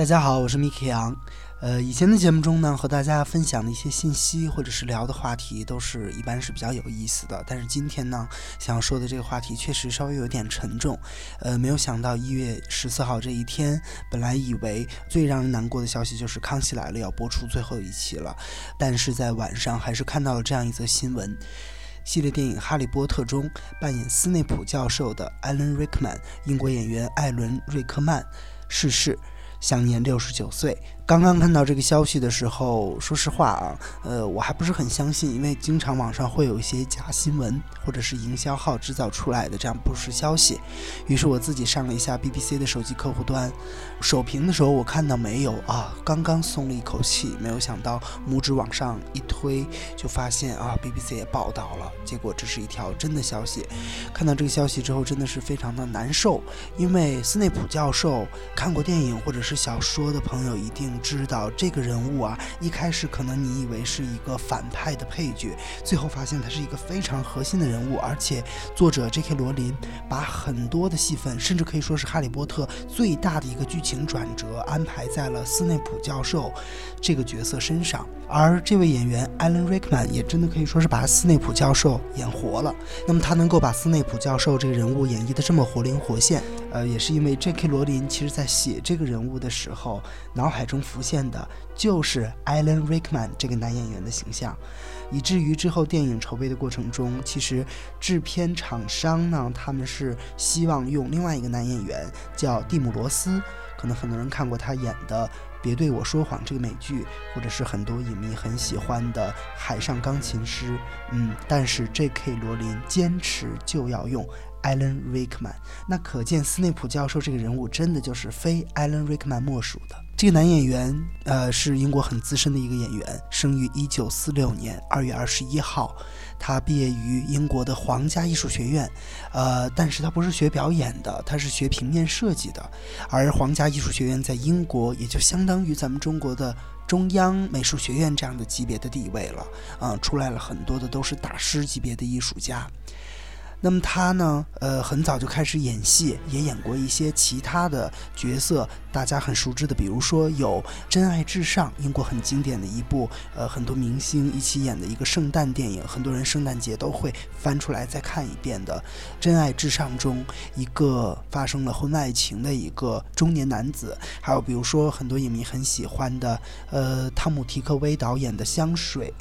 大家好，我是 Miki 杨。呃，以前的节目中呢，和大家分享的一些信息或者是聊的话题，都是一般是比较有意思的。但是今天呢，想要说的这个话题确实稍微有点沉重。呃，没有想到一月十四号这一天，本来以为最让人难过的消息就是《康熙来了》要播出最后一期了，但是在晚上还是看到了这样一则新闻：系列电影《哈利波特》中扮演斯内普教授的艾伦·瑞克曼，英国演员艾伦·瑞克曼逝世，享年六十九岁。刚刚看到这个消息的时候，说实话啊，呃，我还不是很相信，因为经常网上会有一些假新闻或者是营销号制造出来的这样不实消息。于是我自己上了一下 BBC 的手机客户端，首屏的时候我看到没有啊，刚刚松了一口气，没有想到拇指往上一推，就发现啊，BBC 也报道了，结果这是一条真的消息。看到这个消息之后，真的是非常的难受，因为斯内普教授看过电影或者是小说的朋友一定。知道这个人物啊，一开始可能你以为是一个反派的配角，最后发现他是一个非常核心的人物，而且作者 J.K. 罗琳把很多的戏份，甚至可以说是哈利波特最大的一个剧情转折，安排在了斯内普教授这个角色身上。而这位演员 Alan Rickman 也真的可以说是把斯内普教授演活了。那么他能够把斯内普教授这个人物演绎的这么活灵活现，呃，也是因为 J.K. 罗琳其实在写这个人物的时候，脑海中浮现的就是 Alan Rickman 这个男演员的形象，以至于之后电影筹备的过程中，其实制片厂商呢，他们是希望用另外一个男演员叫蒂姆·罗斯，可能很多人看过他演的。别对我说谎这个美剧，或者是很多影迷很喜欢的《海上钢琴师》，嗯，但是 J.K. 罗琳坚持就要用 Alan Rickman，那可见斯内普教授这个人物真的就是非 Alan Rickman 莫属的。这个男演员，呃，是英国很资深的一个演员，生于一九四六年二月二十一号。他毕业于英国的皇家艺术学院，呃，但是他不是学表演的，他是学平面设计的。而皇家艺术学院在英国也就相当于咱们中国的中央美术学院这样的级别的地位了，啊，出来了很多的都是大师级别的艺术家。那么他呢？呃，很早就开始演戏，也演过一些其他的角色，大家很熟知的，比如说有《真爱至上》，英国很经典的一部，呃，很多明星一起演的一个圣诞电影，很多人圣诞节都会翻出来再看一遍的《真爱至上》中一个发生了婚外情的一个中年男子，还有比如说很多影迷很喜欢的，呃，汤姆提克威导演的《香水》。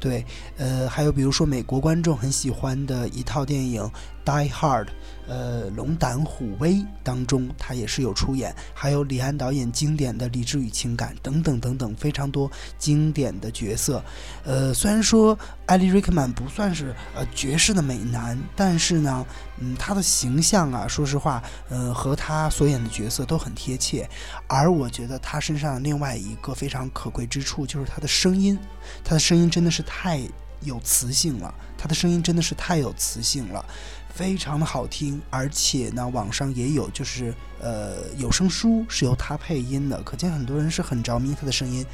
对，呃，还有比如说美国观众很喜欢的一套电影《Die Hard》，呃，《龙胆虎威》当中他也是有出演，还有李安导演经典的《理智与情感》等等等等，非常多经典的角色。呃，虽然说艾利·瑞克曼不算是呃绝世的美男，但是呢，嗯，他的形象啊，说实话，呃，和他所演的角色都很贴切。而我觉得他身上另外一个非常可贵之处就是他的声音，他的声音真的是太有磁性了，他的声音真的是太有磁性了。非常的好听，而且呢，网上也有就是呃有声书是由他配音的，可见很多人是很着迷他的声音。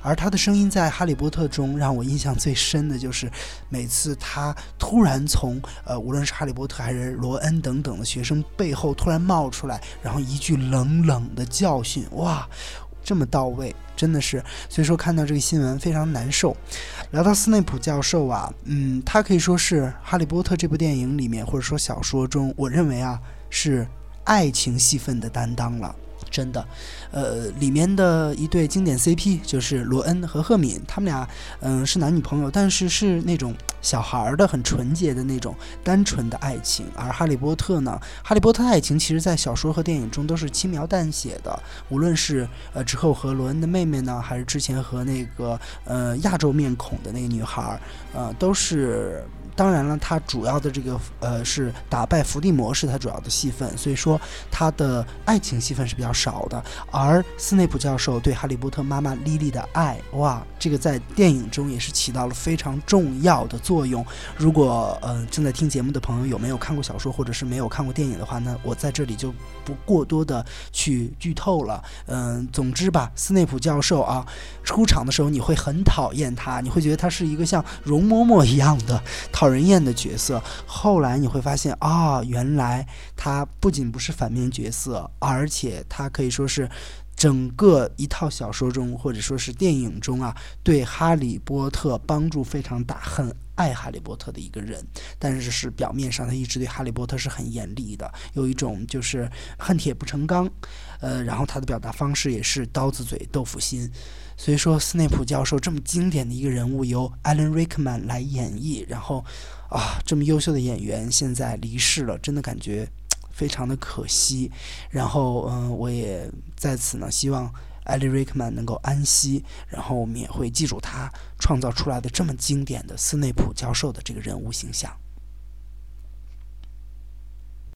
而他的声音在《哈利波特》中让我印象最深的就是每次他突然从呃无论是哈利波特还是罗恩等等的学生背后突然冒出来，然后一句冷冷的教训，哇！这么到位，真的是，所以说看到这个新闻非常难受。聊到斯内普教授啊，嗯，他可以说是《哈利波特》这部电影里面，或者说小说中，我认为啊是爱情戏份的担当了。真的，呃，里面的一对经典 CP 就是罗恩和赫敏，他们俩，嗯，是男女朋友，但是是那种小孩儿的、很纯洁的那种单纯的爱情。而哈利波特呢，哈利波特爱情其实在小说和电影中都是轻描淡写的，无论是呃之后和罗恩的妹妹呢，还是之前和那个呃亚洲面孔的那个女孩儿，呃，都是。当然了，他主要的这个呃是打败伏地魔是他主要的戏份，所以说他的爱情戏份是比较少的。而斯内普教授对哈利波特妈妈莉莉的爱，哇，这个在电影中也是起到了非常重要的作用。如果呃正在听节目的朋友有没有看过小说或者是没有看过电影的话那，我在这里就不过多的去剧透了。嗯，总之吧，斯内普教授啊，出场的时候你会很讨厌他，你会觉得他是一个像容嬷嬷一样的。讨人厌的角色，后来你会发现啊，原来他不仅不是反面角色，而且他可以说是。整个一套小说中或者说是电影中啊，对哈利波特帮助非常大，很爱哈利波特的一个人。但是是表面上他一直对哈利波特是很严厉的，有一种就是恨铁不成钢。呃，然后他的表达方式也是刀子嘴豆腐心。所以说，斯内普教授这么经典的一个人物由 Alan Rickman 来演绎，然后啊，这么优秀的演员现在离世了，真的感觉。非常的可惜，然后嗯，我也在此呢，希望艾利·瑞克曼能够安息，然后我们也会记住他创造出来的这么经典的斯内普教授的这个人物形象。